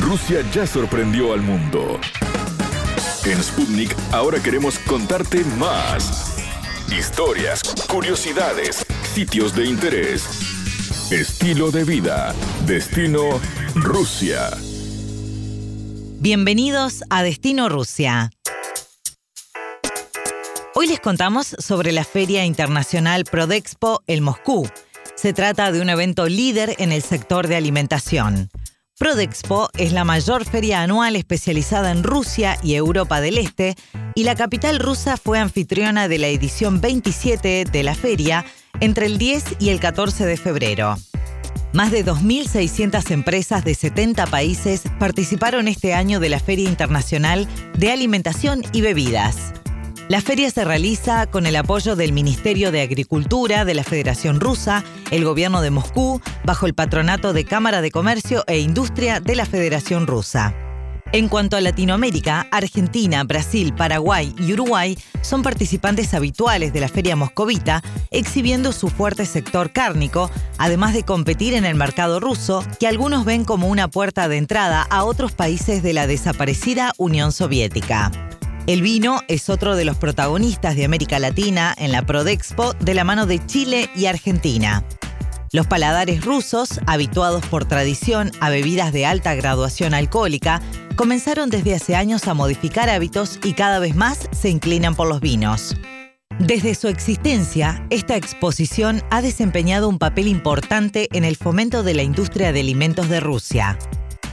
Rusia ya sorprendió al mundo. En Sputnik ahora queremos contarte más. Historias, curiosidades, sitios de interés, estilo de vida, destino Rusia. Bienvenidos a Destino Rusia. Hoy les contamos sobre la Feria Internacional Prodexpo El Moscú. Se trata de un evento líder en el sector de alimentación. Prodexpo es la mayor feria anual especializada en Rusia y Europa del Este y la capital rusa fue anfitriona de la edición 27 de la feria entre el 10 y el 14 de febrero. Más de 2.600 empresas de 70 países participaron este año de la Feria Internacional de Alimentación y Bebidas. La feria se realiza con el apoyo del Ministerio de Agricultura de la Federación Rusa, el gobierno de Moscú, bajo el patronato de Cámara de Comercio e Industria de la Federación Rusa. En cuanto a Latinoamérica, Argentina, Brasil, Paraguay y Uruguay son participantes habituales de la Feria Moscovita, exhibiendo su fuerte sector cárnico, además de competir en el mercado ruso, que algunos ven como una puerta de entrada a otros países de la desaparecida Unión Soviética. El vino es otro de los protagonistas de América Latina en la Prodexpo de la mano de Chile y Argentina. Los paladares rusos, habituados por tradición a bebidas de alta graduación alcohólica, comenzaron desde hace años a modificar hábitos y cada vez más se inclinan por los vinos. Desde su existencia, esta exposición ha desempeñado un papel importante en el fomento de la industria de alimentos de Rusia.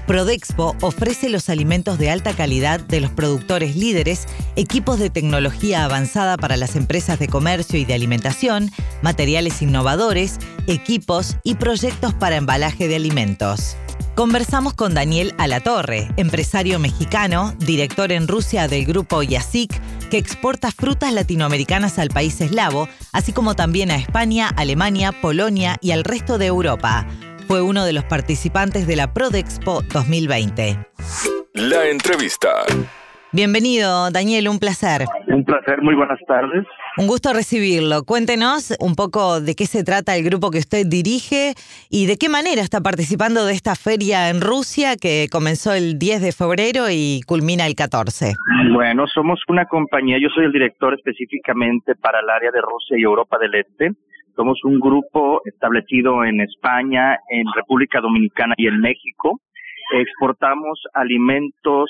Prodexpo ofrece los alimentos de alta calidad de los productores líderes, equipos de tecnología avanzada para las empresas de comercio y de alimentación, materiales innovadores, equipos y proyectos para embalaje de alimentos. Conversamos con Daniel Alatorre, empresario mexicano, director en Rusia del grupo Yasik, que exporta frutas latinoamericanas al país eslavo, así como también a España, Alemania, Polonia y al resto de Europa fue uno de los participantes de la Prodexpo 2020. La entrevista. Bienvenido, Daniel, un placer. Un placer, muy buenas tardes. Un gusto recibirlo. Cuéntenos un poco de qué se trata el grupo que usted dirige y de qué manera está participando de esta feria en Rusia que comenzó el 10 de febrero y culmina el 14. Bueno, somos una compañía, yo soy el director específicamente para el área de Rusia y Europa del Este. Somos un grupo establecido en España, en República Dominicana y en México. Exportamos alimentos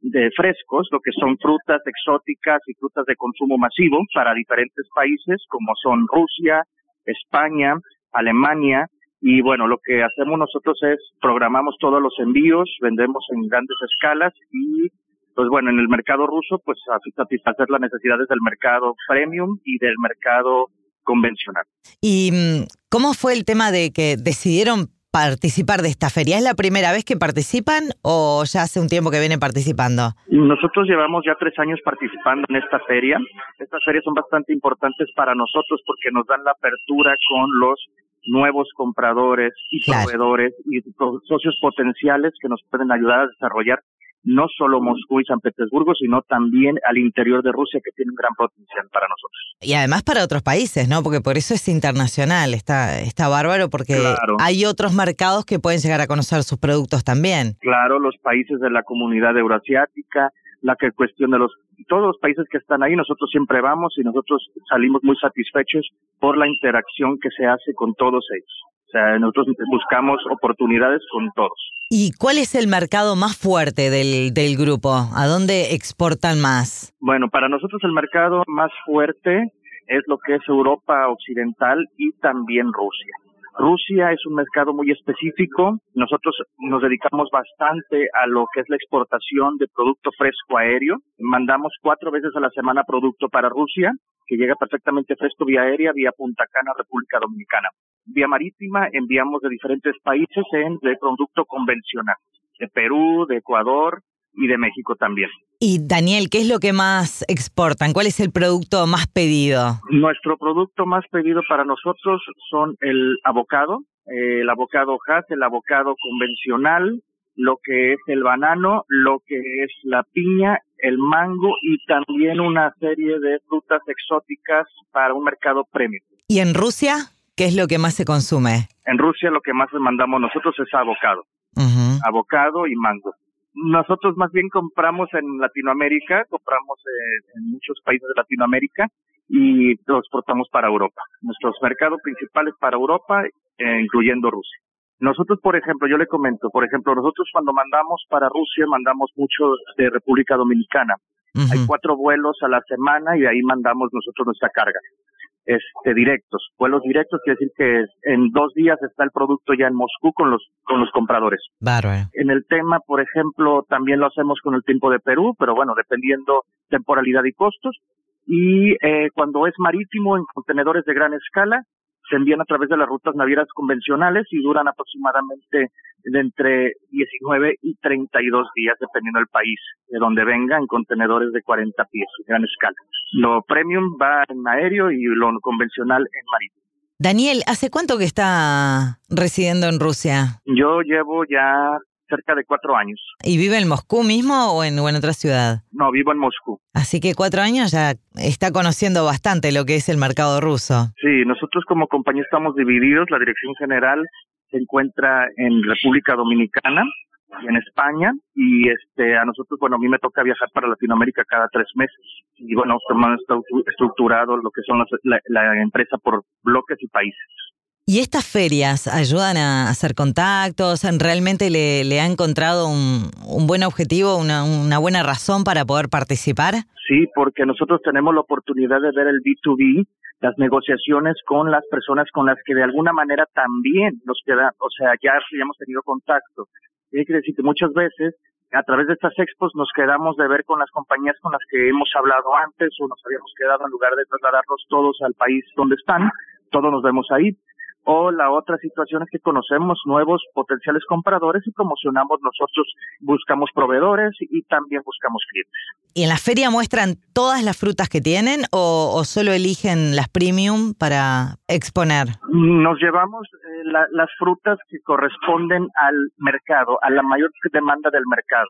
de frescos, lo que son frutas exóticas y frutas de consumo masivo para diferentes países como son Rusia, España, Alemania y bueno, lo que hacemos nosotros es programamos todos los envíos, vendemos en grandes escalas y pues bueno, en el mercado ruso pues satisfacer las necesidades del mercado premium y del mercado convencional. ¿Y mm, cómo fue el tema de que decidieron participar de esta feria? ¿Es la primera vez que participan o ya hace un tiempo que vienen participando? Nosotros llevamos ya tres años participando en esta feria. Estas ferias son bastante importantes para nosotros porque nos dan la apertura con los nuevos compradores y proveedores y socios potenciales que nos pueden ayudar a desarrollar no solo Moscú y San Petersburgo, sino también al interior de Rusia, que tiene un gran potencial para nosotros. Y además para otros países, ¿no? Porque por eso es internacional, está, está bárbaro, porque hay otros mercados que pueden llegar a conocer sus productos también. Claro, los países de la comunidad euroasiática, la que cuestión de los todos los países que están ahí, nosotros siempre vamos y nosotros salimos muy satisfechos por la interacción que se hace con todos ellos. O sea, nosotros buscamos oportunidades con todos. ¿Y cuál es el mercado más fuerte del, del grupo? ¿A dónde exportan más? Bueno, para nosotros el mercado más fuerte es lo que es Europa Occidental y también Rusia. Rusia es un mercado muy específico. Nosotros nos dedicamos bastante a lo que es la exportación de producto fresco aéreo. Mandamos cuatro veces a la semana producto para Rusia, que llega perfectamente fresco vía aérea, vía Punta Cana, República Dominicana. Vía marítima enviamos de diferentes países en de producto convencional, de Perú, de Ecuador, y de México también. Y Daniel, ¿qué es lo que más exportan? ¿Cuál es el producto más pedido? Nuestro producto más pedido para nosotros son el abocado, el abocado Hass, el abocado convencional, lo que es el banano, lo que es la piña, el mango y también una serie de frutas exóticas para un mercado premium. ¿Y en Rusia? ¿Qué es lo que más se consume? En Rusia lo que más mandamos nosotros es abocado avocado y mango. Nosotros más bien compramos en Latinoamérica, compramos en muchos países de Latinoamérica y lo exportamos para Europa. Nuestros mercados principales para Europa, eh, incluyendo Rusia. Nosotros, por ejemplo, yo le comento, por ejemplo, nosotros cuando mandamos para Rusia, mandamos mucho de República Dominicana. Hay cuatro vuelos a la semana y ahí mandamos nosotros nuestra carga. Este, directos, vuelos directos quiere decir que en dos días está el producto ya en Moscú con los con los compradores. En el tema, por ejemplo, también lo hacemos con el tiempo de Perú, pero bueno, dependiendo temporalidad y costos. Y eh, cuando es marítimo en contenedores de gran escala, se envían a través de las rutas navieras convencionales y duran aproximadamente de entre 19 y 32 días, dependiendo del país de donde venga, en contenedores de 40 pies, gran escala. Lo premium va en aéreo y lo convencional en marítimo. Daniel, ¿hace cuánto que está residiendo en Rusia? Yo llevo ya cerca de cuatro años. ¿Y vive en Moscú mismo o en, o en otra ciudad? No, vivo en Moscú. Así que cuatro años ya está conociendo bastante lo que es el mercado ruso. Sí, nosotros como compañía estamos divididos. La dirección general se encuentra en República Dominicana y en España y este a nosotros bueno a mí me toca viajar para Latinoamérica cada tres meses y bueno hemos estructurado lo que son la empresa por bloques y países. ¿Y estas ferias ayudan a hacer contactos? ¿Realmente le, le ha encontrado un, buen objetivo, una, una, buena razón para poder participar? Sí, porque nosotros tenemos la oportunidad de ver el B2B, las negociaciones con las personas con las que de alguna manera también nos queda, o sea, ya, ya hemos tenido contacto. Tiene que decir que muchas veces a través de estas expos nos quedamos de ver con las compañías con las que hemos hablado antes o nos habíamos quedado en lugar de trasladarlos todos al país donde están, todos nos vemos ahí o la otra situación es que conocemos nuevos potenciales compradores y promocionamos nosotros, buscamos proveedores y también buscamos clientes. ¿Y en la feria muestran todas las frutas que tienen o, solo eligen las premium para exponer? Nos llevamos eh, las frutas que corresponden al mercado, a la mayor demanda del mercado.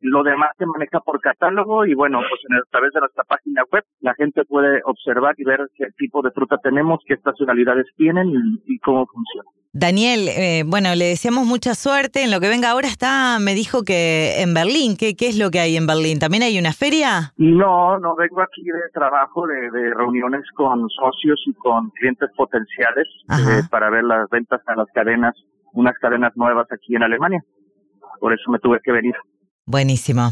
Lo demás se maneja por catálogo y bueno, pues en a través de nuestra página web la gente puede observar y ver qué tipo de fruta tenemos, qué estacionalidades tienen y, cómo funciona. Daniel, eh, bueno, le deseamos mucha suerte en lo que venga. Ahora está, me dijo que en Berlín, ¿qué, qué es lo que hay en Berlín? ¿También hay una feria? No, no, vengo aquí de trabajo, de, reuniones con socios y con clientes potenciales eh, para ver las ventas a las cadenas, unas cadenas nuevas aquí en Alemania. Por eso me tuve que venir. Buenísimo.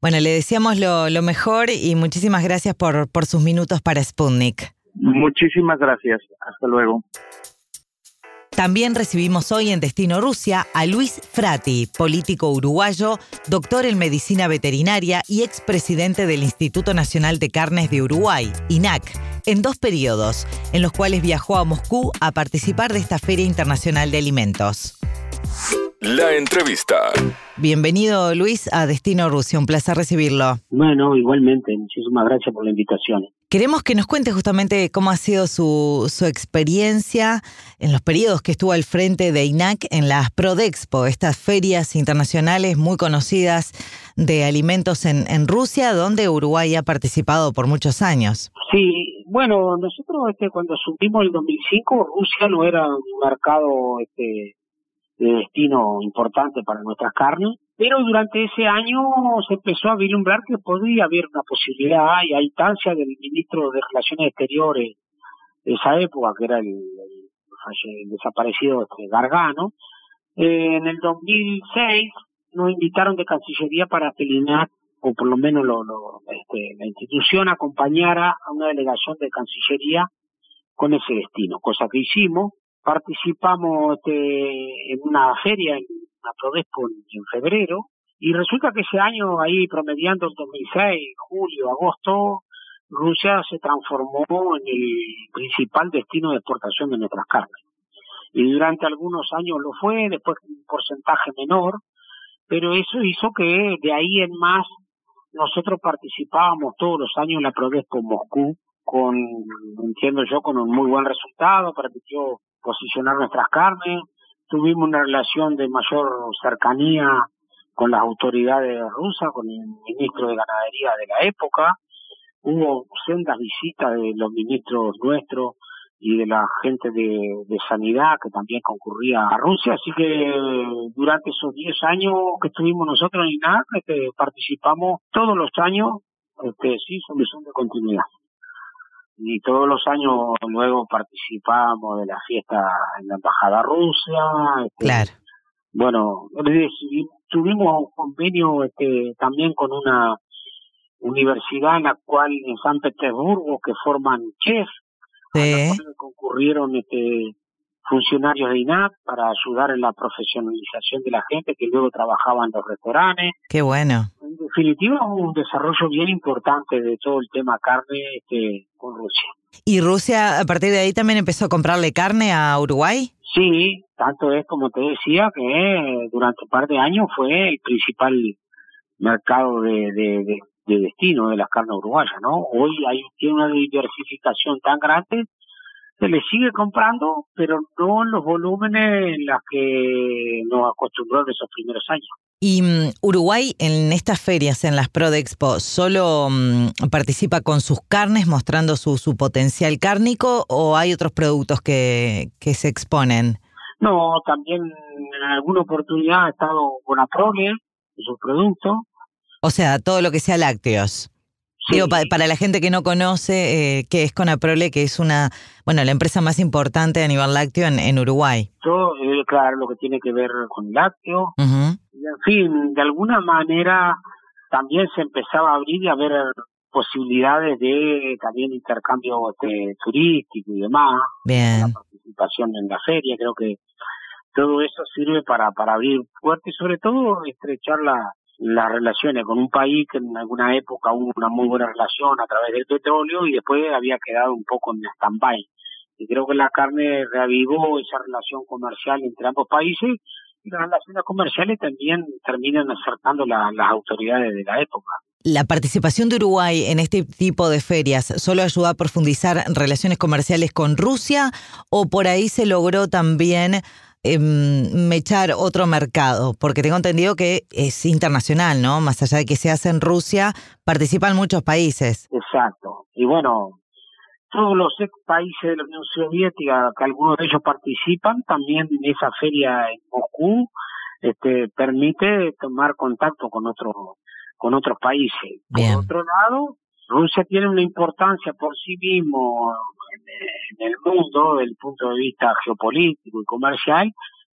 Bueno, le deseamos lo, lo mejor y muchísimas gracias por, por sus minutos para Sputnik. Muchísimas gracias. Hasta luego. También recibimos hoy en Destino Rusia a Luis Frati, político uruguayo, doctor en medicina veterinaria y expresidente del Instituto Nacional de Carnes de Uruguay, INAC, en dos periodos, en los cuales viajó a Moscú a participar de esta Feria Internacional de Alimentos. La entrevista. Bienvenido Luis a Destino Rusia, un placer recibirlo. Bueno, igualmente, muchísimas gracias por la invitación. Queremos que nos cuente justamente cómo ha sido su, su experiencia en los periodos que estuvo al frente de INAC en las Prodexpo, estas ferias internacionales muy conocidas de alimentos en, en Rusia, donde Uruguay ha participado por muchos años. Sí, bueno, nosotros este, cuando subimos el 2005, Rusia no era un mercado este, de destino importante para nuestras carnes, pero durante ese año se empezó a vislumbrar que podía haber una posibilidad y a instancia del ministro de Relaciones Exteriores de esa época, que era el, desaparecido este, Gargano, eh, en el 2006 nos invitaron de Cancillería para que o por lo menos lo, este, la institución acompañara a una delegación de Cancillería con ese destino, cosa que hicimos participamos en una feria en la Prodespo en, febrero y resulta que ese año ahí promediando el 2006, julio, agosto, Rusia se transformó en el principal destino de exportación de nuestras carnes. Y durante algunos años lo fue, después un porcentaje menor, pero eso hizo que de ahí en más nosotros participábamos todos los años en la Prodespo Moscú con, entiendo yo, con un muy buen resultado, permitió posicionar nuestras carnes, tuvimos una relación de mayor cercanía con las autoridades rusas, con el ministro de Ganadería de la época, hubo sendas visitas de los ministros nuestros y de la gente de, sanidad que también concurría a Rusia. Así que durante esos 10 años que estuvimos nosotros en INAC, este, participamos todos los años, este, sí, solución de continuidad. Y todos los años luego participamos de la fiesta en la Embajada Rusia. Este, Claro. bueno, tuvimos un convenio este, también con una universidad en la cual en San Petersburgo que forman chef, a la Sí. cual concurrieron este, funcionarios de INAP para ayudar en la profesionalización de la gente que luego trabajaba en los restaurantes. Qué bueno. En definitiva, hubo un desarrollo bien importante de todo el tema carne este, con Rusia. ¿Y Rusia a partir de ahí también empezó a comprarle carne a Uruguay? Sí, tanto es como te decía que durante un par de años fue el principal mercado de, de, de, de destino de las carnes uruguayas, ¿no? Hoy hay tiene una diversificación tan grande se le sigue comprando, pero no en los volúmenes en los que nos acostumbró en esos primeros años. Y mm, Uruguay en estas ferias, en las Prodexpo, ¿solo mm, participa con sus carnes mostrando su, su potencial cárnico o hay otros productos que, que se exponen? No, también en alguna oportunidad ha estado con Aprole, de sus productos. O sea, todo lo que sea lácteos. Sí. Digo, pa- para la gente que no conoce eh, qué es Conaprole, que es una, bueno, la empresa más importante a nivel lácteo en, en Uruguay. Todo, eh, claro, lo que tiene que ver con lácteos. Ujú. Y en fin, de alguna manera también se empezaba a abrir y a ver posibilidades de también intercambio este, turístico y demás, Bien, la participación en la feria, creo que todo eso sirve para, para abrir puertas y sobre todo estrechar la, las relaciones con un país que en alguna época hubo una muy buena relación a través del petróleo y después había quedado un poco en stand-by. Y creo que la carne reavivó esa relación comercial entre ambos países y las relaciones comerciales también terminan acercando la- las autoridades de la época. la participación de Uruguay en este tipo de ferias solo ayuda a profundizar relaciones comerciales con Rusia o por ahí se logró también em, mechar otro mercado, porque tengo entendido que es internacional, ¿no? Más allá de que se hace en Rusia, participan muchos países. Exacto. Y bueno, todos los ex países de la Unión Soviética, que algunos de ellos participan, también esa feria en Moscú este, permite tomar contacto con otros con otros países. Bien. Por otro lado, Rusia tiene una importancia por sí mismo en, el mundo, desde el punto de vista geopolítico y comercial,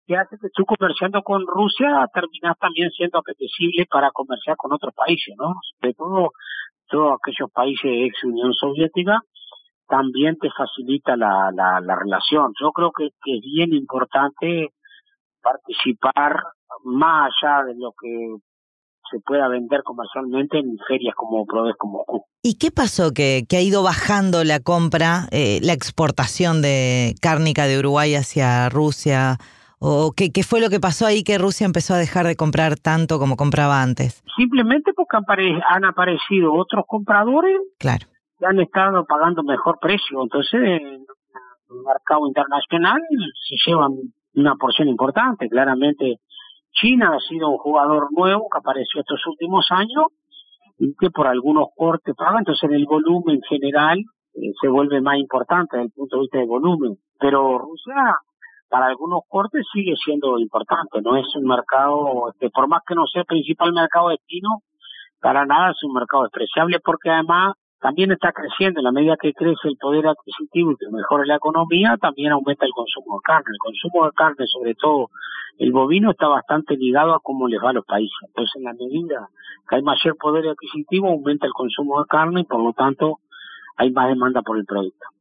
que hace que tú comerciando con Rusia terminas también siendo apetecible para comerciar con otros países, ¿no? Sobre todo todos aquellos países ex Unión Soviética también te facilita la, la, la relación. Yo creo que es bien importante participar más allá de lo que se pueda vender comercialmente en ferias como Prodesco Moscú. ¿Y qué pasó que, que ha ido bajando la compra, eh, la exportación de cárnica de Uruguay hacia Rusia? ¿O qué, qué fue lo que pasó ahí que Rusia empezó a dejar de comprar tanto como compraba antes? Simplemente porque han, apare- han aparecido otros compradores Claro. que han estado pagando mejor precio. Entonces, en el mercado internacional se llevan una porción importante. Claramente, China ha sido un jugador nuevo que apareció estos últimos años y que por algunos cortes paga. Entonces, el volumen general eh, se vuelve más importante desde el punto de vista del volumen. Pero Rusia, para algunos cortes, sigue siendo importante. No es un mercado, este, por más que no sea el principal mercado destino, para nada es un mercado despreciable porque además también está creciendo. En la medida que crece el poder adquisitivo y que mejora la economía, también aumenta el consumo de carne. El consumo de carne, sobre todo el bovino, está bastante ligado a cómo les va a los países. Entonces, en la medida que hay mayor poder adquisitivo, aumenta el consumo de carne y por lo tanto hay más demanda por el producto.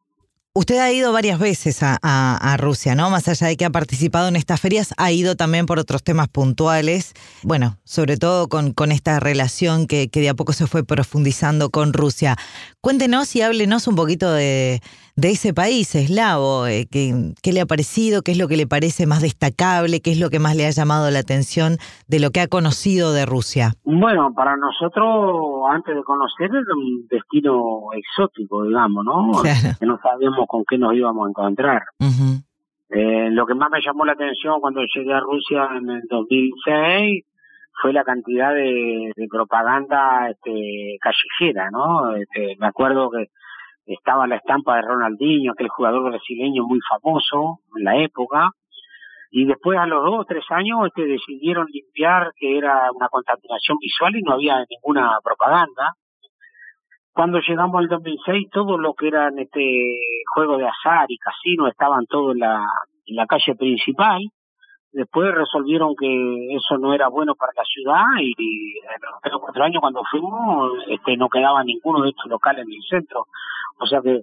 Usted ha ido varias veces a, a- a Rusia, ¿no? Más allá de que ha participado en estas ferias, ha ido también por otros temas puntuales. Bueno, sobre todo con, con esta relación que, que de a poco se fue profundizando con Rusia. Cuéntenos y háblenos un poquito de, de ese país eslavo. eh, ¿qué, ¿Qué le ha parecido? ¿Qué es lo que le parece más destacable? ¿Qué es lo que más le ha llamado la atención de lo que ha conocido de Rusia? Bueno, para nosotros, antes de conocer, era un destino exótico, digamos, ¿no? Claro. Que no sabíamos con qué nos íbamos a encontrar. Eh, lo que más me llamó la atención cuando llegué a Rusia en el 2006 fue la cantidad de, de propaganda este, callejera, ¿no? Este, me acuerdo que estaba la estampa de Ronaldinho, aquel jugador brasileño muy famoso en la época, y después a los dos o tres años este, decidieron limpiar que era una contaminación visual y no había ninguna propaganda. Cuando llegamos al 2006, todo lo que eran este juego de azar y casino estaban todo en la, calle principal. Después resolvieron que eso no era bueno para la ciudad y, en los cuatro años cuando fuimos este, no quedaba ninguno de estos locales en el centro. O sea que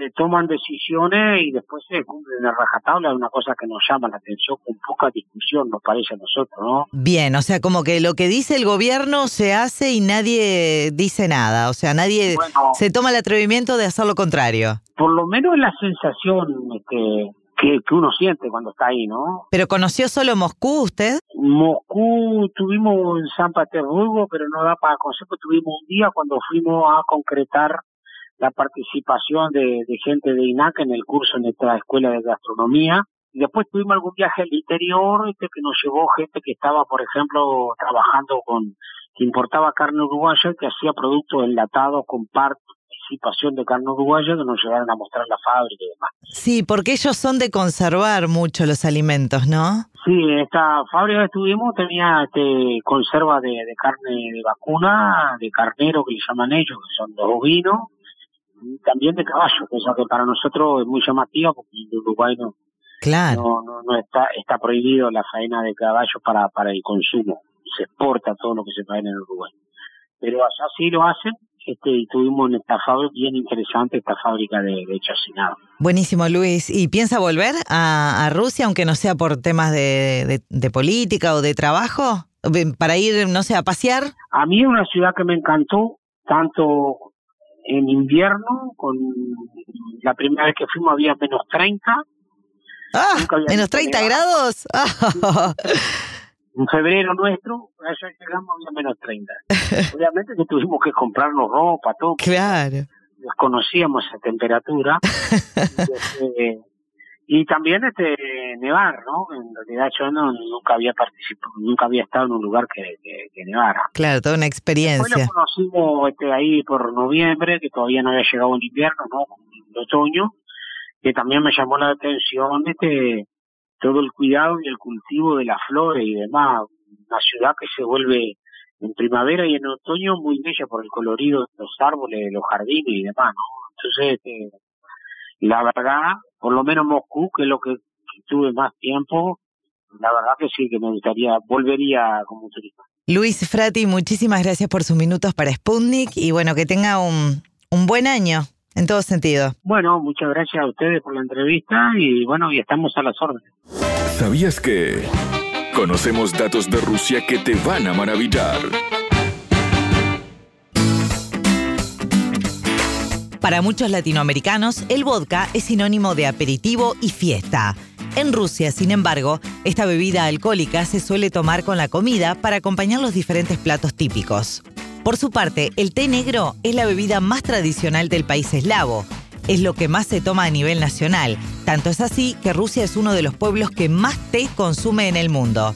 se toman decisiones y después se cumplen a rajatabla, es una cosa que nos llama la atención con poca discusión, nos parece a nosotros, ¿no? Bien, o sea, como que lo que dice el gobierno se hace y nadie dice nada, o sea, nadie se toma el atrevimiento de hacer lo contrario. Por lo menos es la sensación este, que, que uno siente cuando está ahí, ¿no? ¿Pero conoció solo Moscú usted? Moscú tuvimos en San Petersburgo, pero no da para consejo, tuvimos un día cuando fuimos a concretar la participación de, gente de INAC en el curso en esta escuela de gastronomía. Y después tuvimos algún viaje al interior este, que nos llevó gente que estaba, por ejemplo, trabajando con, que importaba carne uruguaya que hacía productos enlatados con participación de carne uruguaya que nos llevaron a mostrar la fábrica y demás. Sí, porque ellos son de conservar mucho los alimentos, ¿no? Sí, esta fábrica que estuvimos tenía este, conserva de, de carne de vacuna, de carnero que le llaman ellos, que son los ovinos, también de caballo, cosa que para nosotros es muy llamativa porque en Uruguay no, claro. no, no, está, está prohibido la faena de caballo para, para el consumo, se exporta todo lo que se faena en Uruguay. Pero allá sí lo hacen este, y tuvimos en esta fábrica bien interesante, esta fábrica de, de chacinado. Buenísimo, Luis. ¿Y piensa volver a, a Rusia, aunque no sea por temas de, de, de, política o de trabajo? ¿Para ir, no sé, a pasear? A mí es una ciudad que me encantó, tanto en invierno, con la primera vez que fuimos había menos 30. Ah, menos 30 grados. en febrero nuestro, allá llegamos había menos 30. Obviamente que tuvimos que comprarnos ropa, todo. Claro. Desconocíamos esa temperatura. Este, y también este nevar, ¿no? En realidad yo no, nunca había participado, nunca había estado en un lugar que, que, nevara. Claro, toda una experiencia. Después lo conocimos este, ahí por noviembre, que todavía no había llegado el invierno, ¿no? El otoño, que también me llamó la atención este todo el cuidado y el cultivo de las flores y demás. Una ciudad que se vuelve en primavera y en otoño muy bella por el colorido de los árboles, de los jardines y demás, ¿no? Entonces, este, la verdad, por lo menos Moscú, que es lo que tuve más tiempo, la verdad que sí, que me gustaría, volvería como turista. Luis Frati, muchísimas gracias por sus minutos para Sputnik y bueno, que tenga un, un buen año en todo sentido. Bueno, muchas gracias a ustedes por la entrevista y bueno, y estamos a las órdenes. ¿Sabías que conocemos datos de Rusia que te van a maravillar? Para muchos latinoamericanos, el vodka es sinónimo de aperitivo y fiesta. En Rusia, sin embargo, esta bebida alcohólica se suele tomar con la comida para acompañar los diferentes platos típicos. Por su parte, el té negro es la bebida más tradicional del país eslavo. Es lo que más se toma a nivel nacional. Tanto es así que Rusia es uno de los pueblos que más té consume en el mundo.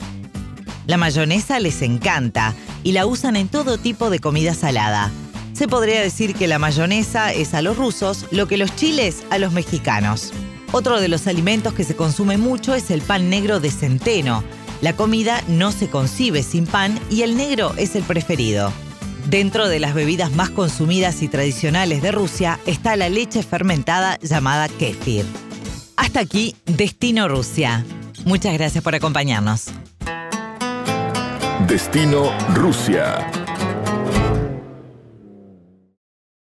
La mayonesa les encanta y la usan en todo tipo de comida salada. Se podría decir que la mayonesa es a los rusos lo que los chiles a los mexicanos. Otro de los alimentos que se consume mucho es el pan negro de centeno. La comida no se concibe sin pan y el negro es el preferido. Dentro de las bebidas más consumidas y tradicionales de Rusia está la leche fermentada llamada kefir. Hasta aquí, Destino Rusia. Muchas gracias por acompañarnos. Destino Rusia.